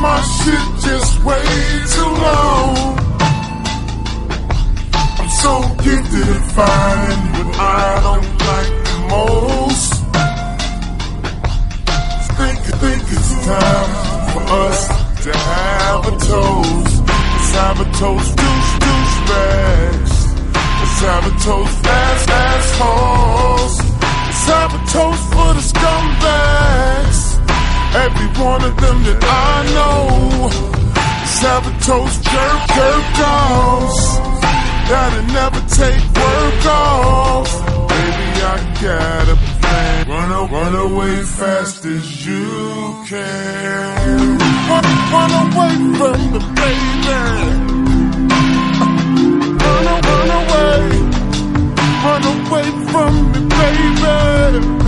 my shit just way too long. I'm so gifted at finding what I don't like the most. Think, think it's time for us to have a toast. Let's have a toast, deuce, deuce bags. Let's have a toast, ass, assholes. Let's have a toast for the scumbags. Every one of them that I know. Have jerk, jerk. That'll never take work off. Baby, I got a plan. Run, run away fast as you can. Run, run away from the baby. Run, run away. Run away from me, baby.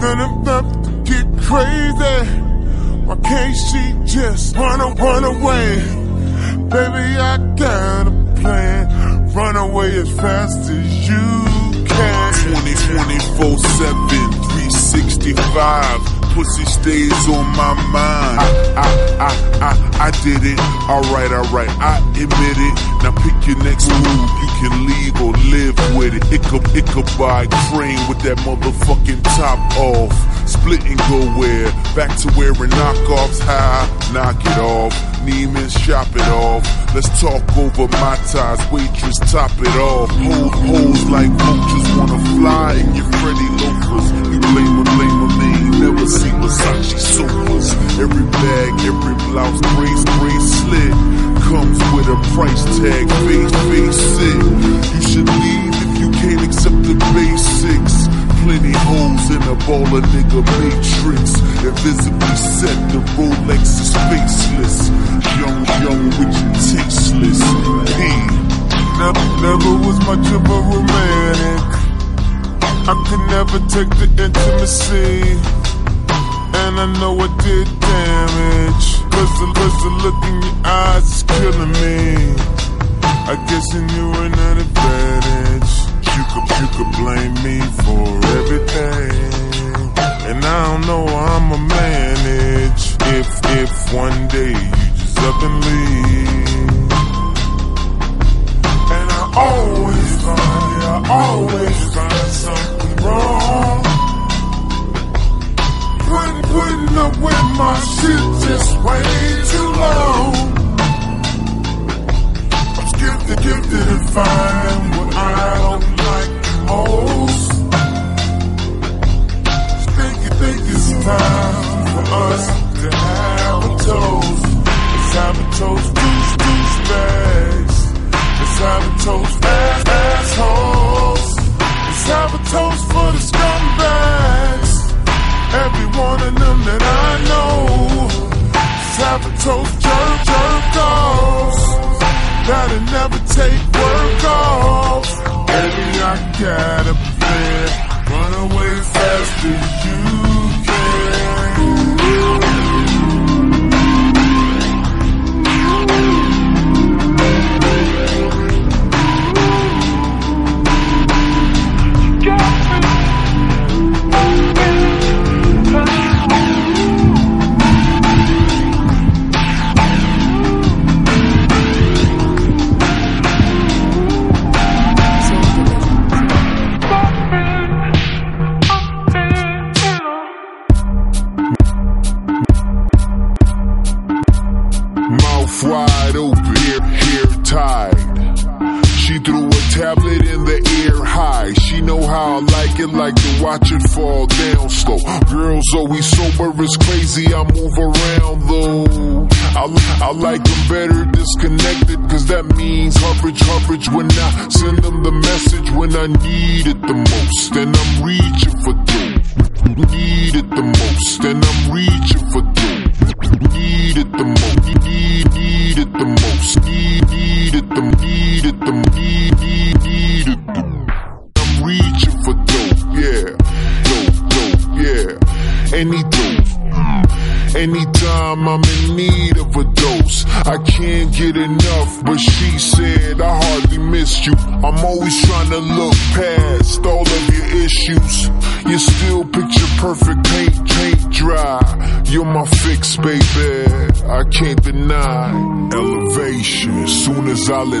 Then I'm about to get crazy. Why can't she just run, a- run away? Baby, I got a plan. Run away as fast as you can. 24 7, 365. Pussy stays on my mind. I, I, I did it. Alright, alright, I admit it. Now pick your next move. You can leave or live with it. Could buy train with that motherfucking top off. Split and go where? Back to wearing knockoffs high. Knock it off. Neiman's shop it off. Let's talk over my ties. Waitress, top it off. Hold hoes like vultures wanna fly in your Freddy loafers. You blame her, blame never see Versace sofas. Every bag, every blouse, brace, bracelet comes with a price tag. Face, face it. You should leave if you can't accept the basics. Plenty holes in a baller nigga matrix. Invisibly set, the Rolex is faceless. Young, young, with and tasteless. P. Never, never was much of a romantic. I could never take the intimacy. And I know I did damage. Cause the, look in your eyes is killing me. I guess you knew an advantage. You could, you could blame me for everything. And I don't know how I'ma manage. If, if one day you just up and leave. And I always find, I always find something wrong. Putting, putting up with my shit just way too long. I'm gifted, gifted at finding what I don't like most. Think, you think it's time for us to have a toast. Let's have a toast, deuce, deuce bags. Let's have a toast, ass, assholes. Let's have a toast for the scumbags.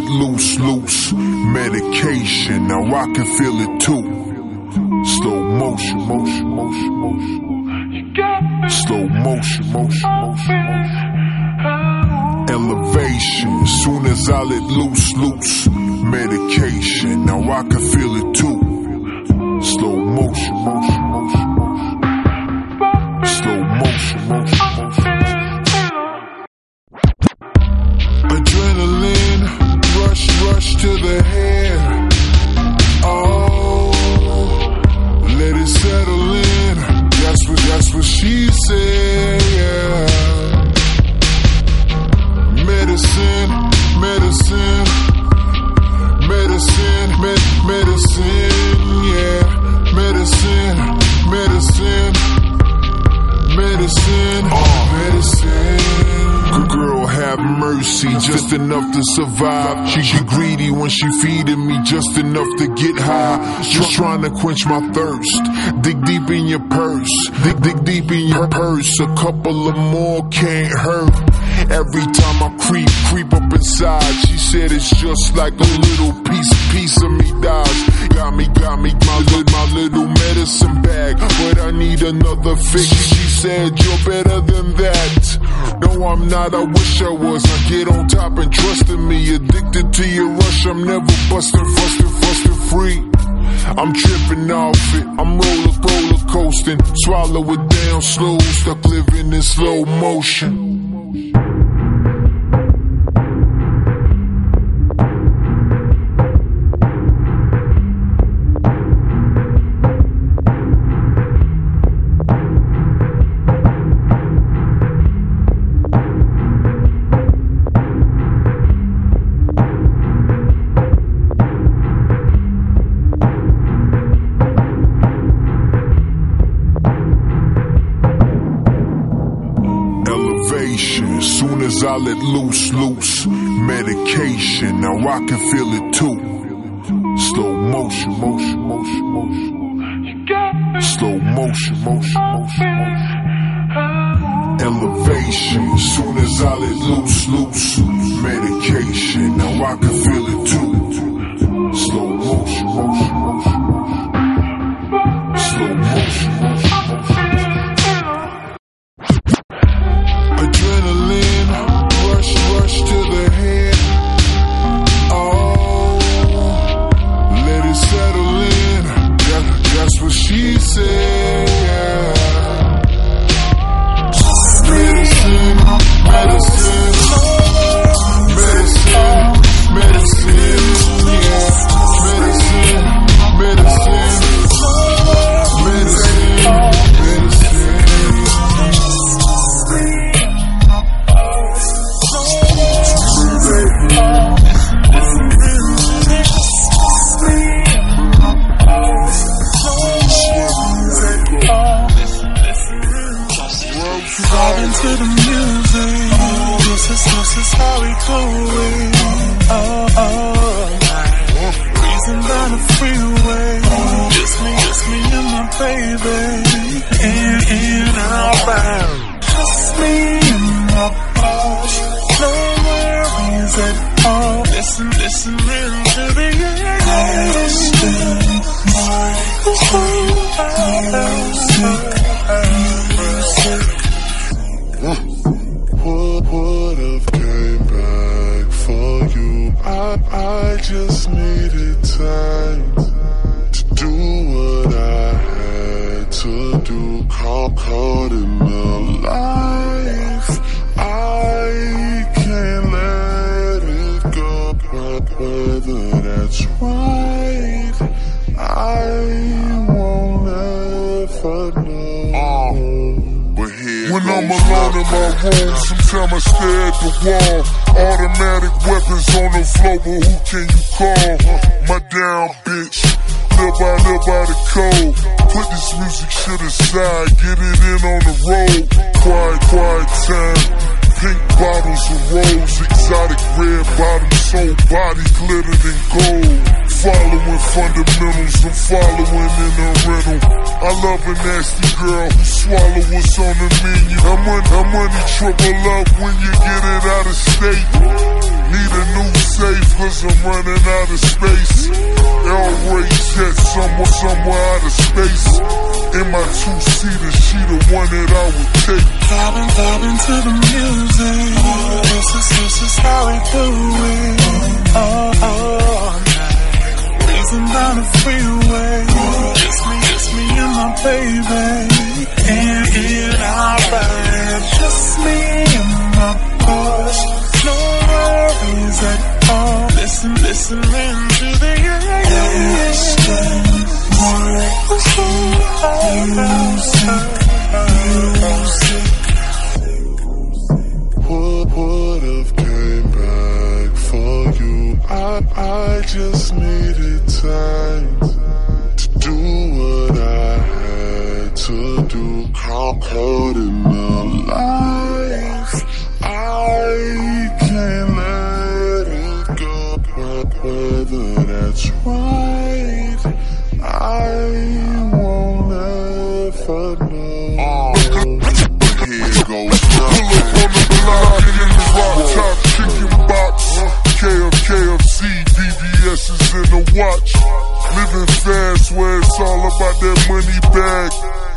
Loose, loose medication. Now I can feel it too. Slow motion, motion, motion, motion. Slow motion, motion, motion, motion. Elevation. Soon as I let loose, loose medication. Now I can feel it too. Slow motion, motion, motion, motion. Slow motion, motion, motion. To survive. She, she greedy when she feeding me, just enough to get high. Just trying to quench my thirst. Dig deep in your purse, dig dig deep in your purse. A couple of more can't hurt. Every time I creep, creep up inside, she said it's just like a little piece, piece of me dies. Got me, got me, my little, my little medicine bag, but I need another fix. She said you're better than that. No, I'm not. I wish I was. I get on top and trust in me. Addicted to your rush. I'm never busting, fussing, fussing free. I'm tripping off it. I'm roller, roller coasting. Swallow it down slow. Stuck living in slow motion. Let loose, loose medication. Now I can feel it too. Slow motion, motion, motion, motion. Slow motion, motion, motion, motion. Elevation. Soon as I let loose, loose medication. Now I can feel it too. Would, wall. Automatic weapons on the floor, but who can you call? My down bitch, live by, live by the code. Put this music shit aside, get it in on the road. Quiet, quiet time. Pink bottles of rose, exotic red bottoms, soul body glittered in gold. Following fundamentals, I'm following in a rental. I love a nasty girl money, triple up when you get it out of state. Need a new safe cause I'm running out of space. L Ray jet somewhere, somewhere out of space. In my two-seater, she the one that I would take. Vibing, vibing to the music. This is, this is how we do it. Oh, oh, oh night. Breezing down the freeway. Just me, just me and my baby. And our ride. Just me and my boss. No worries at all. Listen, listen into the yeah, yeah, yeah, Would, would have came back for you. I, I just needed time to do. Caught caught in the life. I can't let it go. Wh- Whether that's right, I won't ever know. Here goes Pull up on the block and in the rock top chicken box. KF, KFC, DBS is in the watch.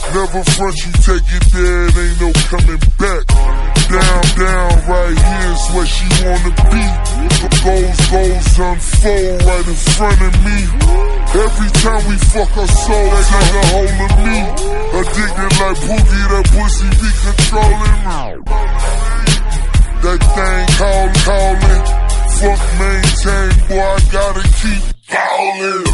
Never front you take it there, it ain't no coming back. Down, down, right here is where she wanna be. The goals, goals unfold right in front of me. Every time we fuck her soul, they got a hold of me. Addicted like Boogie, that pussy be controlling me. That thing call, calling. Fuck maintain, boy, I gotta keep calling.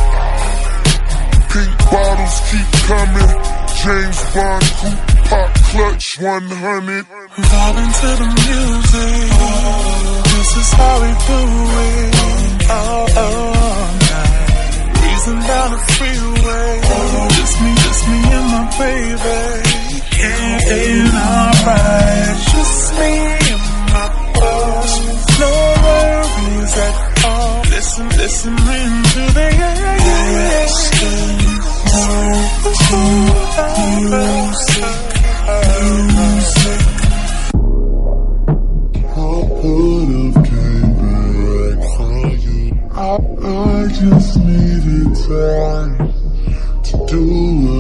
Pink bottles keep coming. James Bond coupe pop clutch 100. Vibing to the music. This is how we do it. Oh, oh, night. Breezing down the freeway. Just me, just me and my baby. Our ride. Just me and my boss. No worries at all. Listen, listen into the yeah. I just needed time to do what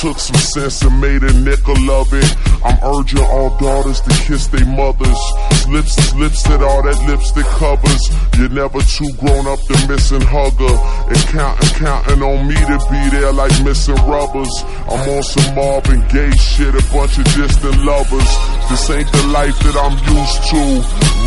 took some sense and made a nickel of it. I'm urging all daughters to kiss their mothers. Lips, lips that all that lipstick covers. You're never too grown up to missing hugger. And counting, counting on me to be there like missing rubbers. I'm on some Marvin Gaye shit, a bunch of distant lovers. This ain't the life that I'm used to.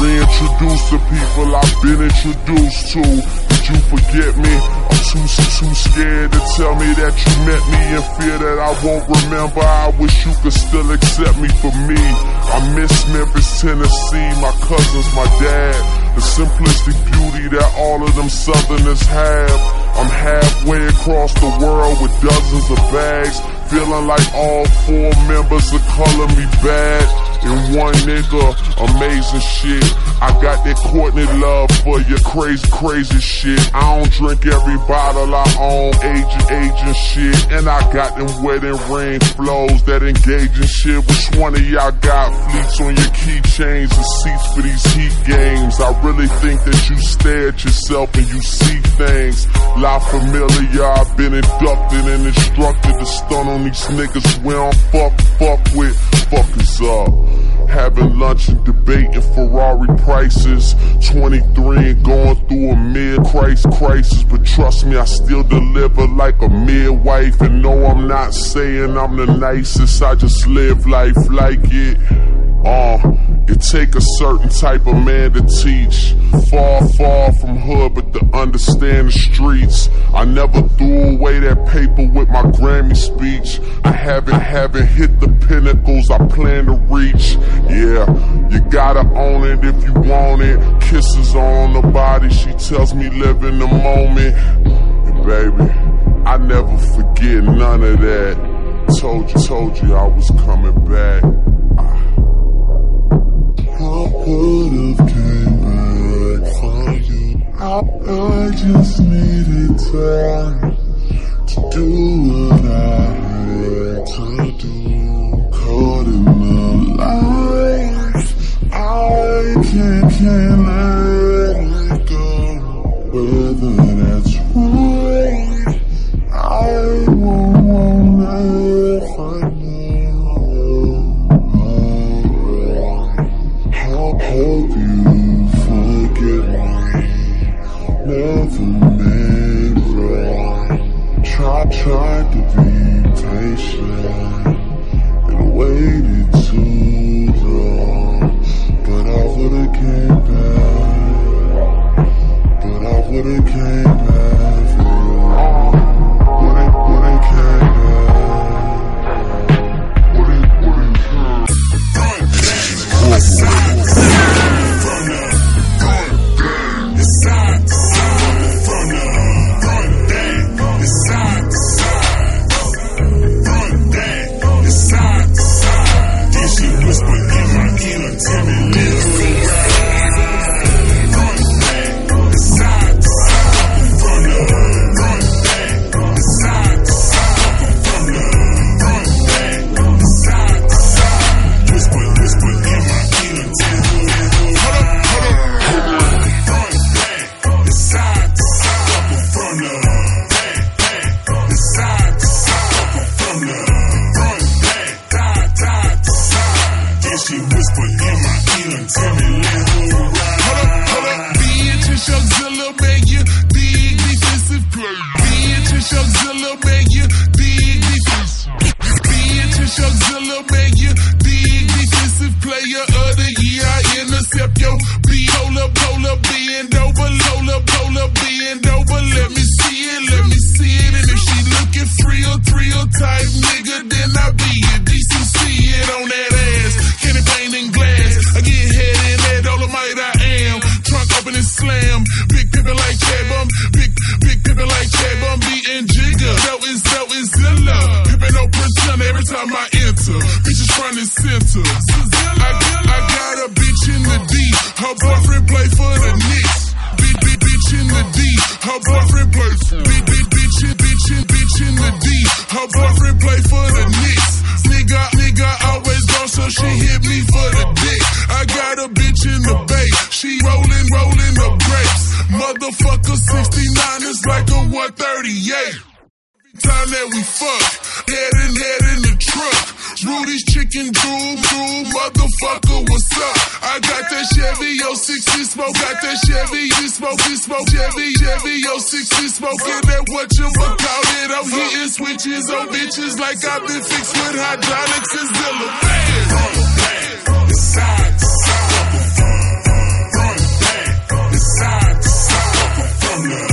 Reintroduce the people I've been introduced to. Did you forget me? I'm too, too scared to tell me that you met me in fear that I won't remember. I wish you could still accept me for me. I miss Memphis, Tennessee, my cousins, my dad. The simplistic beauty that all of them southerners have. I'm halfway across the world with dozens of bags. Feeling like all four members are calling me bad and one nigga, amazing shit. I got that Courtney love for your crazy, crazy shit. I don't drink every bottle I own, agent, agent shit. And I got them wedding ring flows, that engaging shit. Which one of y'all got fleets on your keychains and seats for these heat games? I really think that you stare at yourself and you see things. La Familia, I've been inducted and instructed to stun on these niggas we don't fuck, fuck with. Fuckers up. Having lunch and debating Ferrari prices. 23 and going through a mid-crisis crisis. But trust me, I still deliver like a midwife. And no, I'm not saying I'm the nicest. I just live life like it. Uh, it take a certain type of man to teach. Far, far from hood, but to understand the streets. I never threw away that paper with my Grammy speech. I haven't, haven't hit the pinnacles I plan to reach. Yeah, you gotta own it if you want it. Kisses on the body, she tells me live in the moment. And baby, I never forget none of that. Told you, told you I was coming back. I would've came back for you. I, I just needed time to do what I had to do. Caught in my I can't, can't let it go. Whether Try, boyfriend play for the Knicks. Time that we fuck, head in head in the truck. Rudy's chicken drool, drool, motherfucker, what's up? I got that Chevy 060 smoke, got that Chevy, you smoke, you smoke, Chevy, Chevy 060 smoking that what you call it. I'm hitting switches on bitches like I've been fixed with hydraulics and Zilla. Man, side to side, front, back, side to side, from the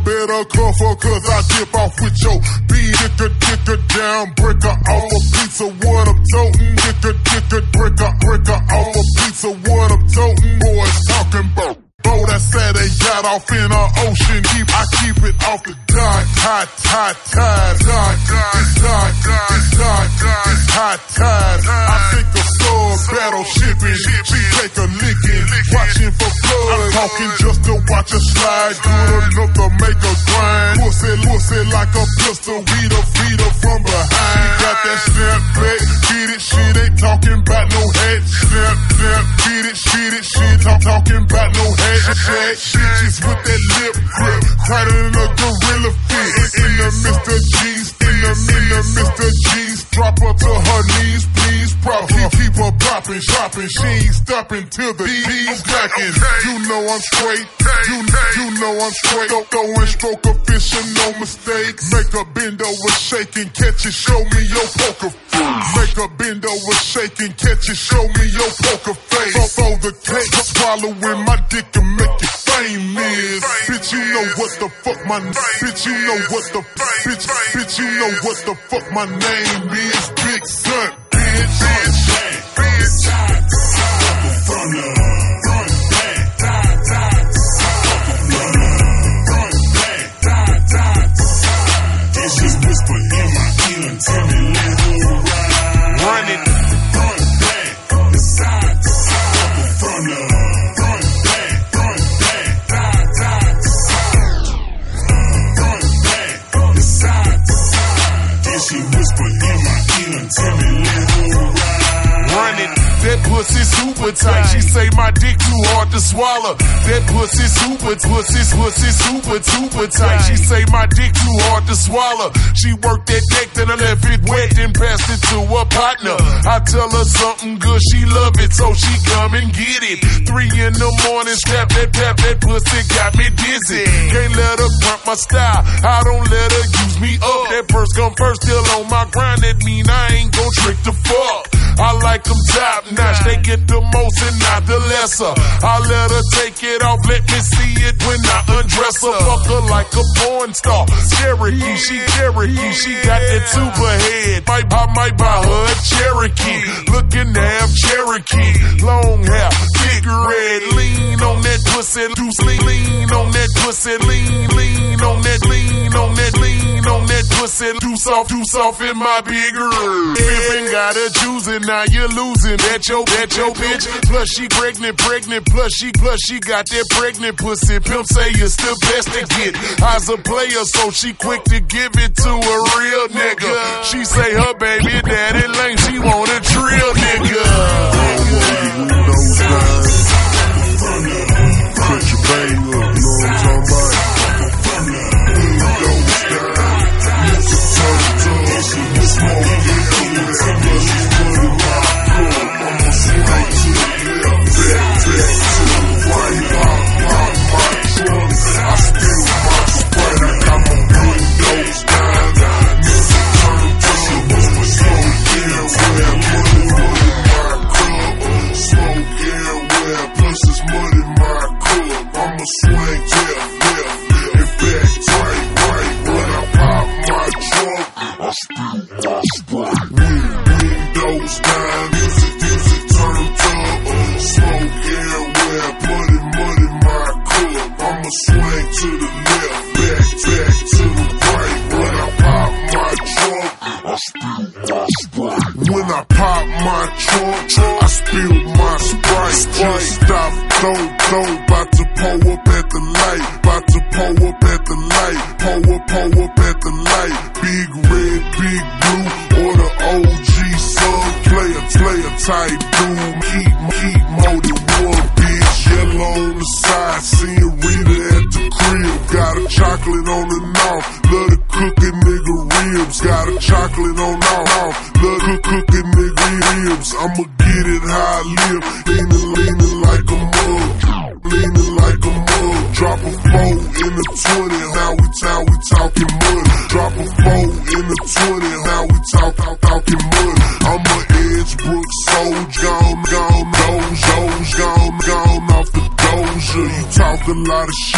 get a cover cause I dip off with your beat. Dicker, dicker, down, breaker off a piece of what I'm toting. Dicker, dicker, breaker, breaker off a piece of what I'm toting. Boys talking about. Bow that said they got off in the ocean deep. I keep it off the dock. Hot, hot, tide. Dock, it's dock, it's hot tide. Think the floor battle shipping. She take a licking, watching for blood. I'm talking just to watch her slide. Good enough to make her grind. Pussy, pussy like a pistol. Beat her, beat her from behind. She Got that snap back, beat it. She ain't talking about no head. Snap, snap, beat it, beat it. She talk, talking about no head. Shit, bitches with that lip grip, crowded in a gorilla fit. In the Mr. popping, shopping. She ain't stopping till the D's cracking. You know I'm straight, you you know I'm straight. Go throwing stroke of fishing, no mistake. Make a bend over, shaking, catch it, show me your poker face. Make a bend over, shaking, catch it, show me your poker face. Throw the cake, swallowing my dick and make it famous. Bitch, you know what the fuck my bitch, you know what the bitch, bitch, you know what the fuck my name is. Big son, bitch, bitch, bitch. From the That pussy super tight. She say my dick too hard to swallow. That pussy super, pussy, pussy super, super tight. She say my dick too hard to swallow. She worked that neck, then I left it wet, then passed it to her partner. I tell her something good, she love it, so she come and get it. Three in the morning, snap that tap, that pussy got me dizzy. Can't let her front my style. I don't let her use me up. That first come first, still on my grind. That mean I ain't gon' trick the fuck. I like them top notch. They get the most and not the lesser. I let her take it off. Let me see it when I undress her. Fuck her like a porn star. Cherokee, she Cherokee. She got that super head. Might, I might buy her a Cherokee. Looking have Cherokee. Long hair, big red. Lean on that pussy. Do lean, lean on that pussy. Lean, lean on that. Lean on that. Lean on that pussy. Do soft, do soft in my big red. Pimpin' got her choosing. Now you're losing. That your, your bitch. Plus she pregnant, pregnant. Plus she, plus she got that pregnant pussy. Pimp say it's the best to get. I's a player, so she quick to give it to a real nigga. She say her baby daddy lame. She want a trill nigga. Put your up, know what I'm talking about? Smoke my trunk, I spill my Sprite. Just stop, don't, don't, about to pull up at the light. About to pull up at the light. Pull up, pull up at the light. Big red, big blue, or the OG son. Player, player type dude. Keep, keep than one bitch. Yellow on the side, senorita at the crib. Got a chocolate on the mouth. Love to cook nigga ribs. Got a chocolate on the mouth. Ribs. I'ma get it how I live. Leaning, leaning like a mug. Leaning like a mug. Drop a four in the 20. Now we, now we talking mud. Drop a four in the 20. Now we talk, talk, talking mud. I'm a Edgebrook soldier. Gone, gone, doze, doze, gone, gone off the doze. exposure. You talk a lot of shit,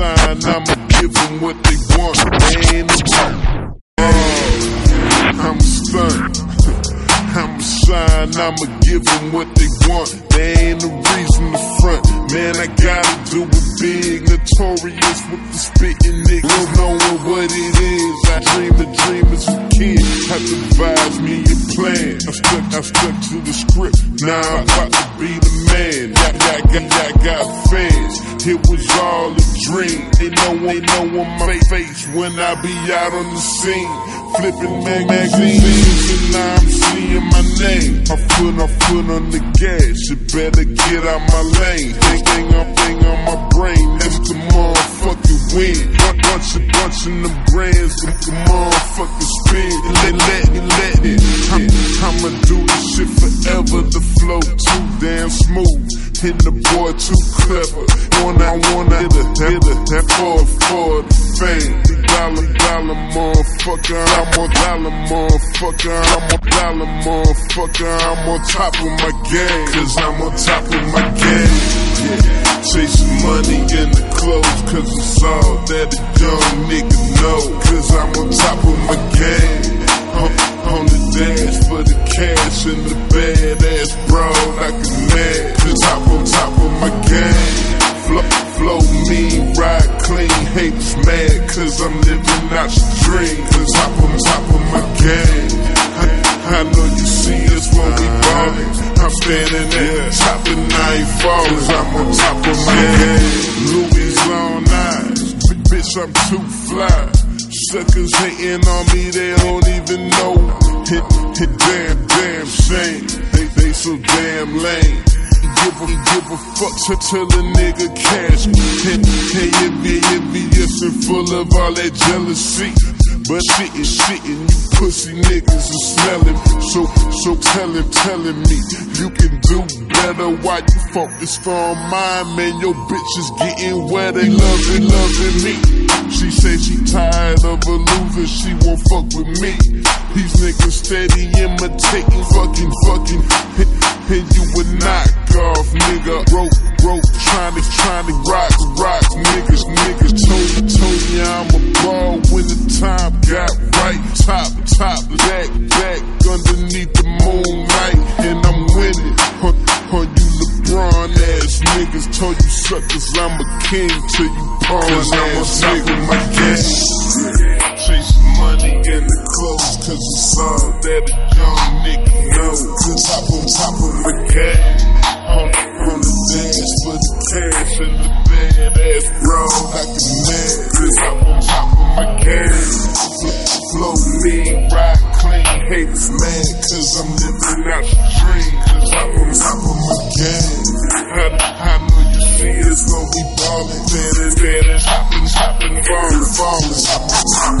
Shine, I'ma give them what they want. They ain't I'm. I'm a shine, I'ma give them what they want. Ain't the reason to front. Man, I gotta do it big. Notorious with the spitting niggas, knowing what it is. I dream the dream as a kid. Have to advise me your plan. I stuck, I stuck to the script. Now I'm about to be the man. Got, got, got, got fans. It was all a dream. They know, they know on my face when I be out on the scene. Flipping mag- magazines and now I'm seeing my name. I foot, I foot on the gas. You better get out my lane. Thing, thing, on, thing on my brain. That's the motherfucking win. Bunch, of, bunch of them grands. The, the motherfucking spin. Let, let, let it. I'm, I'ma do this shit forever. The flow too damn smooth. And the boy too clever. Wanna, I wanna hit a, hit a, that for, for the fame. Dollar, dollar, motherfucker. I'm on dollar, motherfucker. I'm on dollar, motherfucker. I'm on top of my game. Cause I'm on top of my game. Chasing money in the clothes. Cause it's all that a young nigga know. Cause I'm on top of my game. On, on the dash for the cash and the badass broad like a man. Cause I'm on top of my game. Flow, flow mean, ride clean, haters mad cause cause I'm living out your dream. Cause top on top of my game. I, I know you see us when we ballin'. I'm standing at the top and I ain't fallin'. I'm on top of my game. Louis on eyes, bitch, I'm too fly. Suckers hating on me, they don't even know. Hit, hit, damn, damn shame. They, they so damn lame. Give a, give a fuck to till a nigga cash me. Hey, hey, envy, envious and full of all that jealousy. But shit is shit and you pussy niggas are smelling. So, so tell him, telling me you can do better. Why you focus on mine, man? Your bitch is getting wet. They loving, loving me. She say she tired of a loser. She won't fuck with me. These niggas steady imitating, fucking, fucking. And you a knockoff, nigga. Broke, broke, trying to, trying to rock, rock, niggas, niggas. Told you, told you I'm a ball when the time got right. Top, top, back, back, underneath the moonlight, and I'm winning. On, on you LeBron ass niggas, told you suckers I'm a king till you pawn ass nigga. My game. Chasing money in the clothes, cause it's all that a young nigga knows. Top on top of my game. On, on the dance for the cash and the badass bro. I can man, cause top on top of my game. Flow lean, ride clean, haters mad, cause I'm living out the dream. Cause top on top of my game. I, I know you see it's gonna be ballin', badass, badass, hoppin', hoppin', ballin', ballin'. Top on top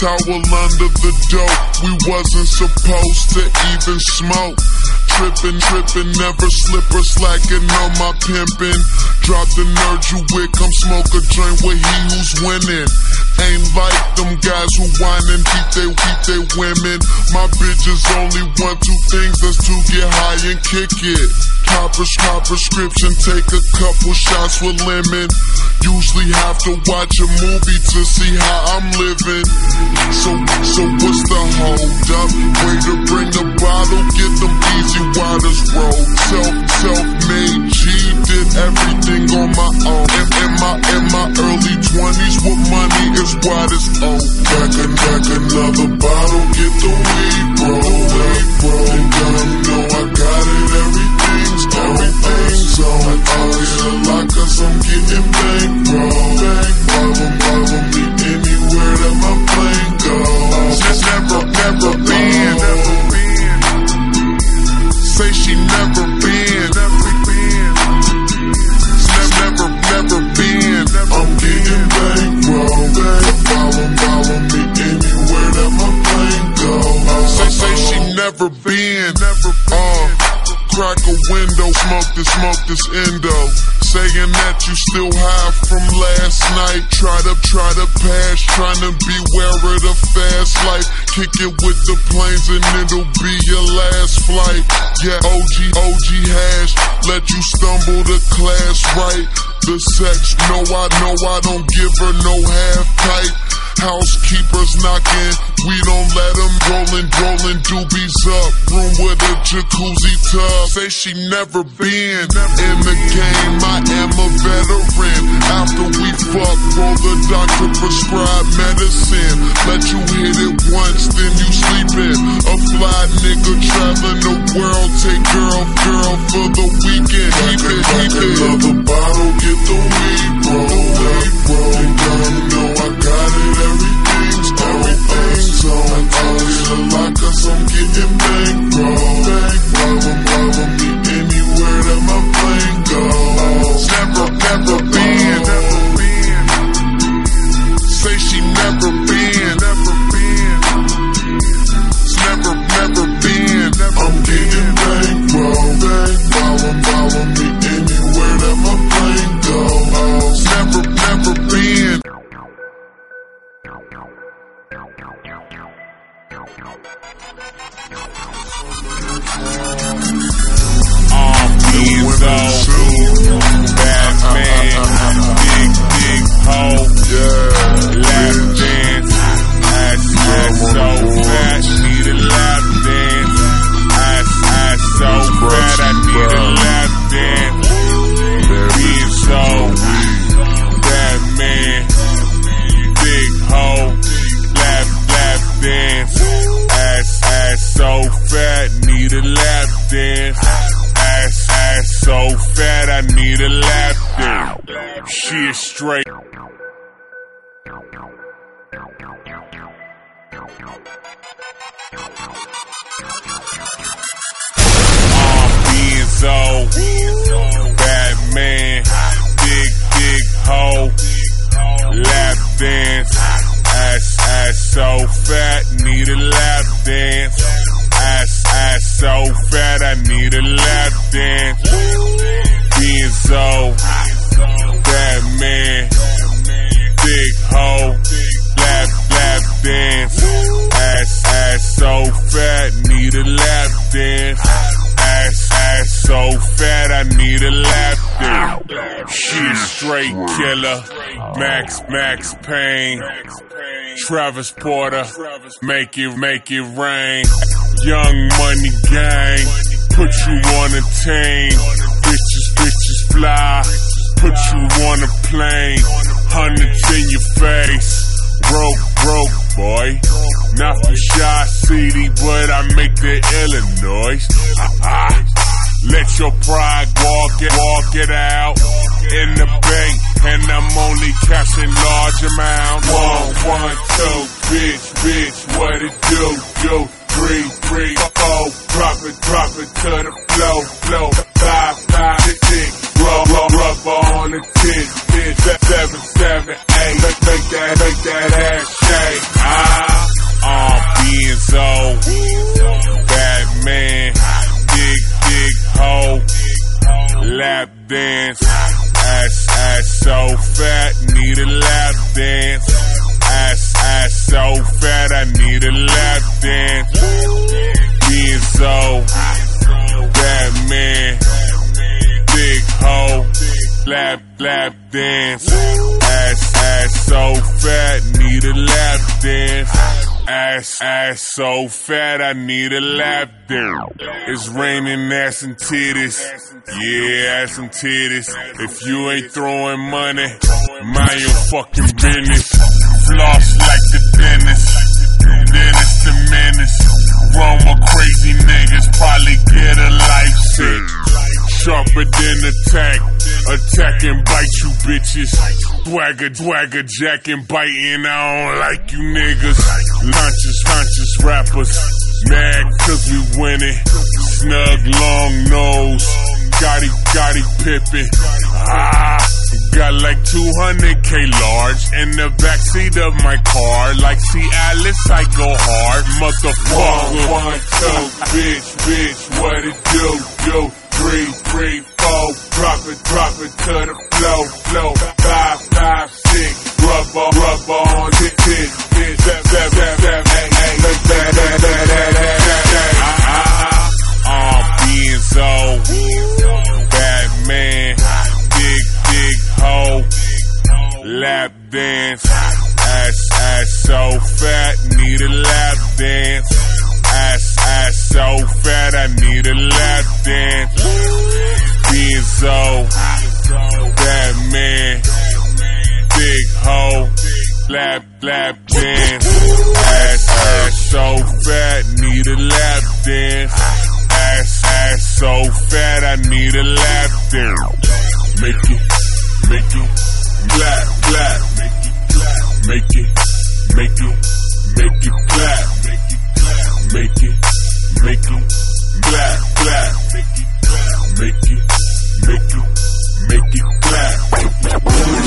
Towel under the door. We wasn't supposed to even smoke. Trippin', trippin', never slip or slacking on my pimpin'. Drop the nerd you with, come smoke a joint with he who's winning. Ain't like them guys who whine and keep they keep they women. My bitches only want two things, that's to get high and kick it. Pop a pop prescription, take a couple shots with lemon. Usually have to watch a movie to see how I'm living. So, so what's the hold up? Way to bring the bottle, get them easy waters roll. Self, self-made G, did everything on my own. In, in my, in my early twenties, with money is what is owed. Back and back another bottle, get the weed, bro. And you know I got it, everything's, everything's on. I feel a lot cause I'm getting me anywhere that my plane goes. Never, never been. Say she never been. Never been. Never uh, crack a window, smoke this, smoke this endo. Saying that you still high from last night. Try to, try to pass, trying to beware of the fast life. Kick it with the planes and it'll be your last flight. Yeah, OG, OG hash, let you stumble to class right. The sex, no, I know I don't give her no half tight. Housekeepers knocking, we don't let them rollin', rolling doobies up. Room with a jacuzzi tub. Say she never been in the game. I am a veteran. After we fuck, roll the doctor prescribe medicine. Let you hit it once, then you sleeping. A fly nigga traveling the world. Take girl, girl for the weekend. Keep it, keep it. Another bottle, get the weed up. And y'all know I got it. Everything's everything's on. All the lot, cause I'm getting bankroll. Bankroll, follow me anywhere that my plane goes. Never. Never been. Say she never been. Batman. Big, big hoe. Lap dance. Ass so fat. Need a lap dance. Ass, ass so fat. I need a lap is straight. Batman, big, big lap dance, ass, ass so fat, need a lap dance, ass, ass so fat, I need a lap dance, Benzo, Batman, big hoe, lap, lap dance, ass, ass so fat, need a lap dance. Ass, ass so fat, I need a lap dance. She straight killer. Max, Max Payne. Travis Porter. Make it, make it rain. Young Money Gang. Put you on a team. Bitches, bitches fly. Put you on a plane. Hundreds in your face. Broke, broke, boy. Not from Chi City, but I make the Illinois. Let your pride walk it, walk it out in the bank, and I'm only cashing large amount. One, one, two, bitch, bitch, what it do, do? Three, three, four, drop it, drop it to the flow, flow. Five, on the tit, tit. Seven, seven, eight, make, make that, make that ass shake. Ah, uh, Benzo, Batman, big, big hoe, lap dance, ass, ass so fat, need a lap dance, ass, ass so fat, I need a lap Ass, so fat, I need a lap dance. It's raining ass and titties. Yeah, ass and titties. If you ain't throwing money, mind your fucking business. Floss like the dentist. Dennis the menace. Roma crazy niggas probably get a life sentence. Sharper than attack. Attack and bite you bitches. Swagger, swagger, jack and biting. I don't like you niggas. Conscious, conscious rappers. Mad cause we winning. Snug, long nose. Gotti, Gotti Pippen. Ah. Got like 200k large in the backseat of my car. Like see Alice, I go hard, motherfucker. One, one, two, bitch, bitch, what it do, do? three, three, four. Drop it, drop it to the flow, flow. Five, five, six. Rubber, rubber on it, it, it. Zap, zap, zap, hey, hey. Ah, ah, ah. Benzo. Batman. Big, big hoe. Lap dance. Ass, ass so fat. Need a lap dance. Ass, ass so fat. I need a lap Dance, Benzo, Batman, Big Ho, Lap Lap Dance, Ass Ass so fat, need a lap dance, Ass Ass so fat, I need a lap dance, make it, make it, black black, make it, make it, make it, make it black, make it, make it, black clap. Make it, make it, make it clap.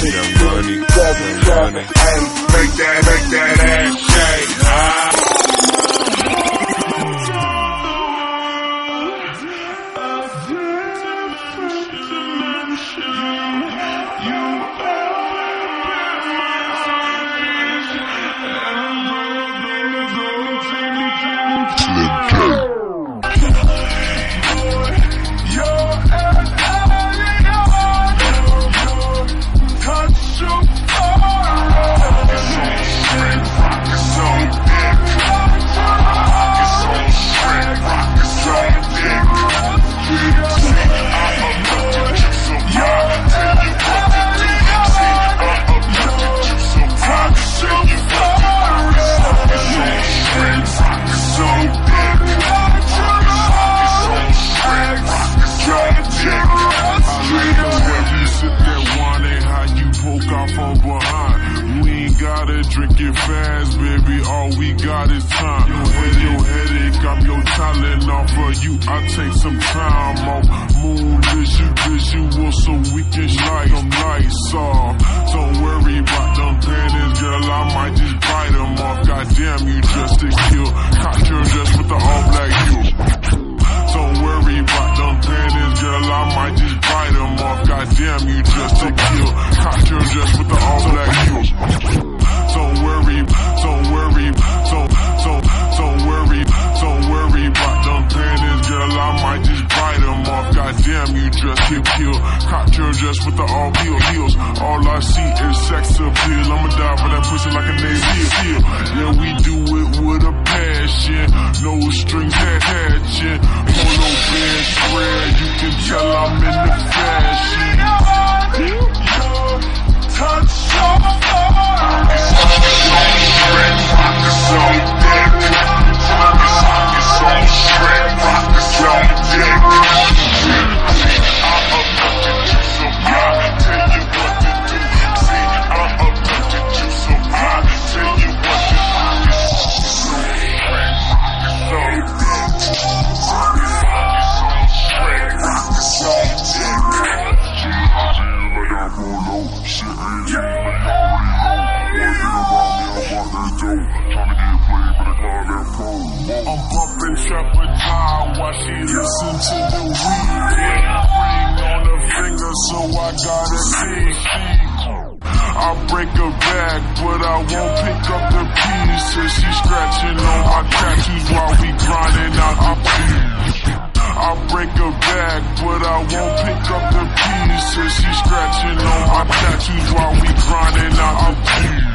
Young money, young money. Hey, make that, make that ass shake. I take some time off. Moon visual, visual, so we can light them lights off. Don't worry about them panties, girl. I might just bite them off. Goddamn, you just a kill. Cocktail just with the all black you. Don't worry about them panties, girl. I might just bite them off. Goddamn, you just a kill. Cocktail just with the all black you. Just hit kill. Cocktail just with the all heel heels. All I see is sex appeal. I'ma die for that pussy like a Navy seal. Yeah, we do it with a passion. No strings attaching. Polo band spread. You can tell I'm in the fashion. Touch your I'm bumping Trapper John while she listen to the I gotta see. I break her back, but I won't pick up the pieces. She scratching on my tattoos while we grinding out the beat. I break her back, but I won't pick up the pieces. She scratching on my tattoos while we grinding out the beat.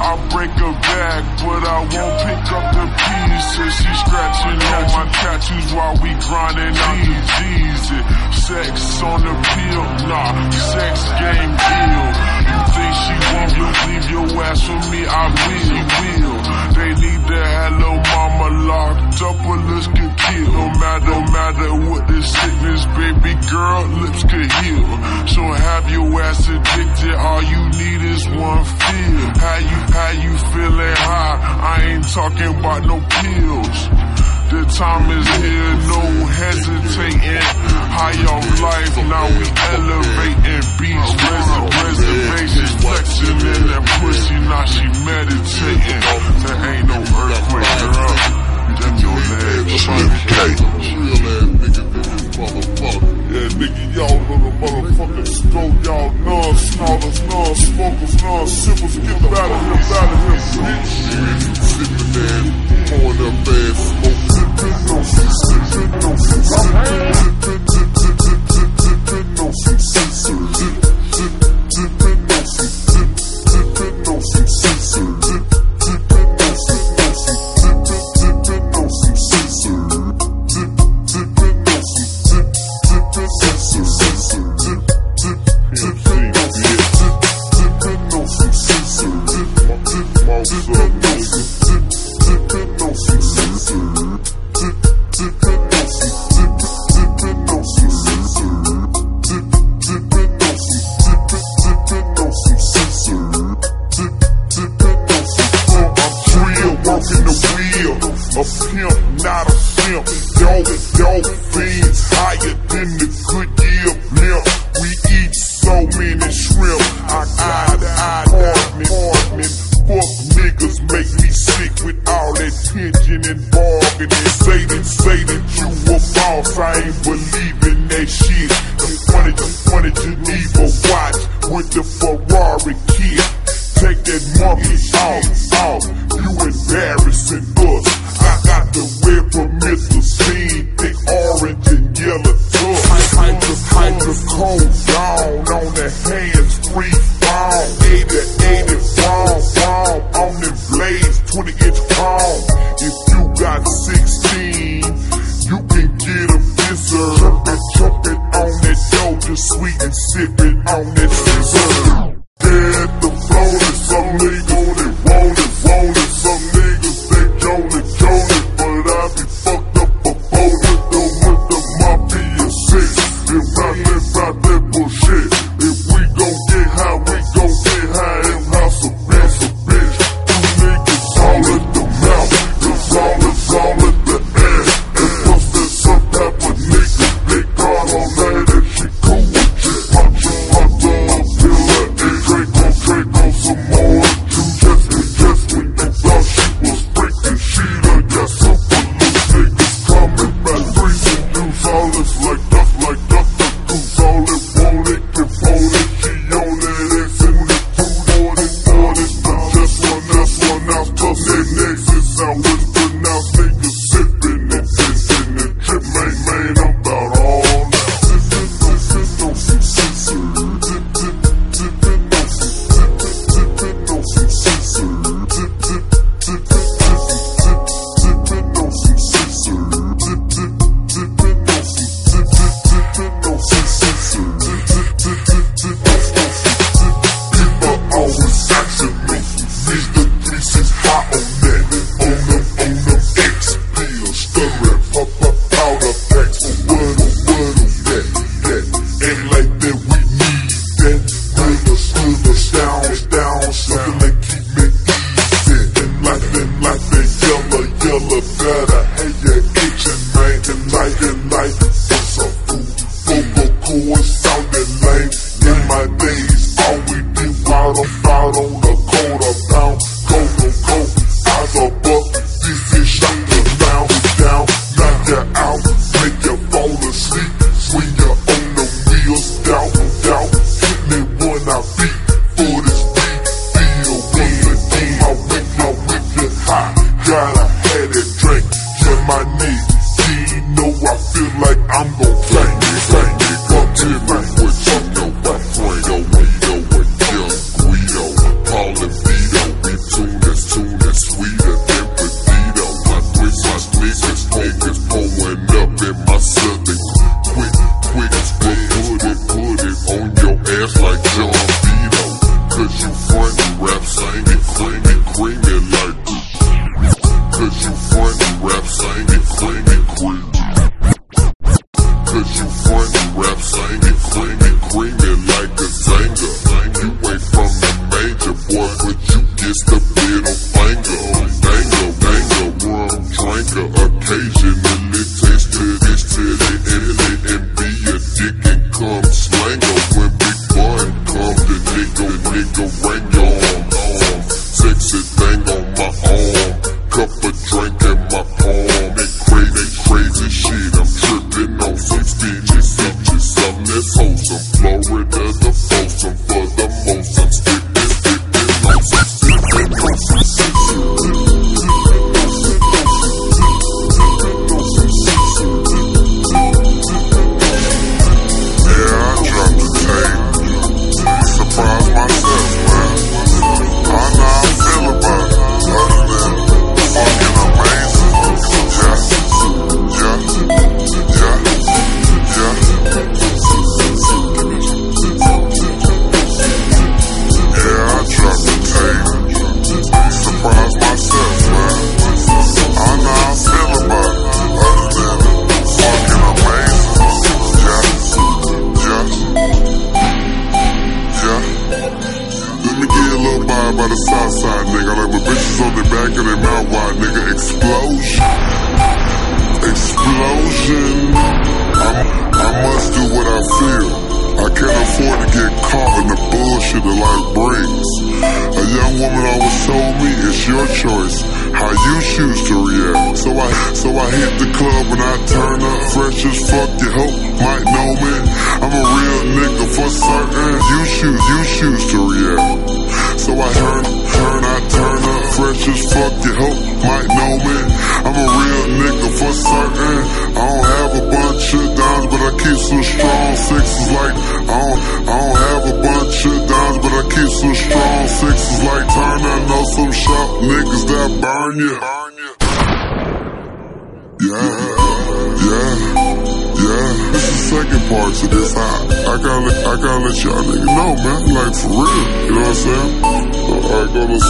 I break her back, but I won't pick up the pieces. She scratching on my tattoos while we grinding out the Easy. Sex on the pill, nah, sex game ill. You think she won't leave your ass for me? I will, will. They need have little mama locked up or lips could kill. No matter, matter what the sickness, baby girl, lips could heal. So have your ass addicted, all you need is one feel. How you, how you feeling high? I ain't talking about no pills. The time is here, no hesitating. High off life, now we elevating Beach res- reservations, flexing in that pussy, now she meditating. There ain't no earthquake, girl. Them your legs, Slim K. yeah, nigga, y'all know the motherfucking scope. Y'all non-snorters, non-smokers, non-sippers. Get out of here, out of here, bitch. Sipping that, pouring up ass smoke. Sippin' on some, sippin' on some, sippin', sippin', sippin' on some scissor. Sip, sip, sippin' on some, with all that tension and bargaining. Say that, say that you a boss, I ain't believing that shit. The funny, the funny Geneva watch with the Ferrari kid. Take that monkey off.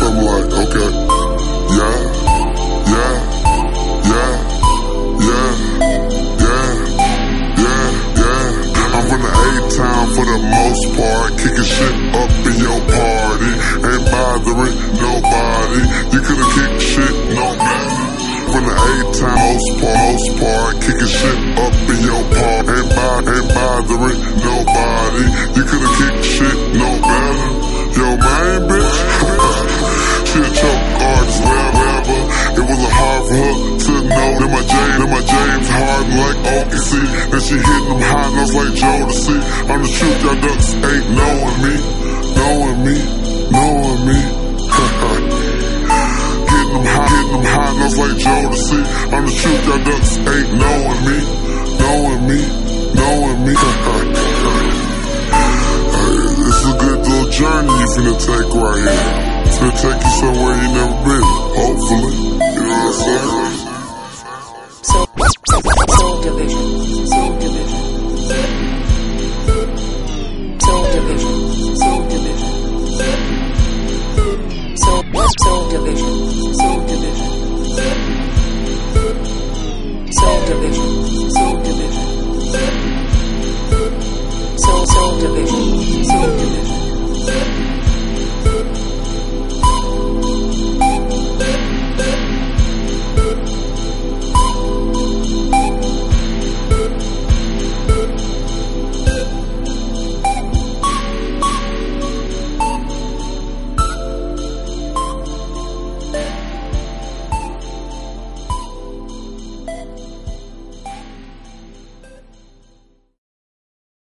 I go to something like, okay, yeah, yeah, yeah, yeah, yeah, yeah, yeah. I'm from the A-town for the most part, kicking shit up in your party, ain't bothering nobody. You could've kicked shit, no matter. From the A-town, most part, most part, kicking shit up in your part, ain't, bo- ain't bothering nobody. You could've kicked shit, no matter. Yo, man, bitch. she a choke artist, whatever. It was a hard for her to know that my James, that my James Harden like OKC. Then she hitting them high notes like Jodeci. I'm the truth, y'all ducks ain't knowing me, knowing me, knowing me. Getting them high, getting them high notes like Jodeci. I'm the truth, y'all ducks ain't knowing me, knowing me, knowing me. This is a good little journey you finna take right here. It's gonna take you somewhere you never been, hopefully. You know what I'm saying?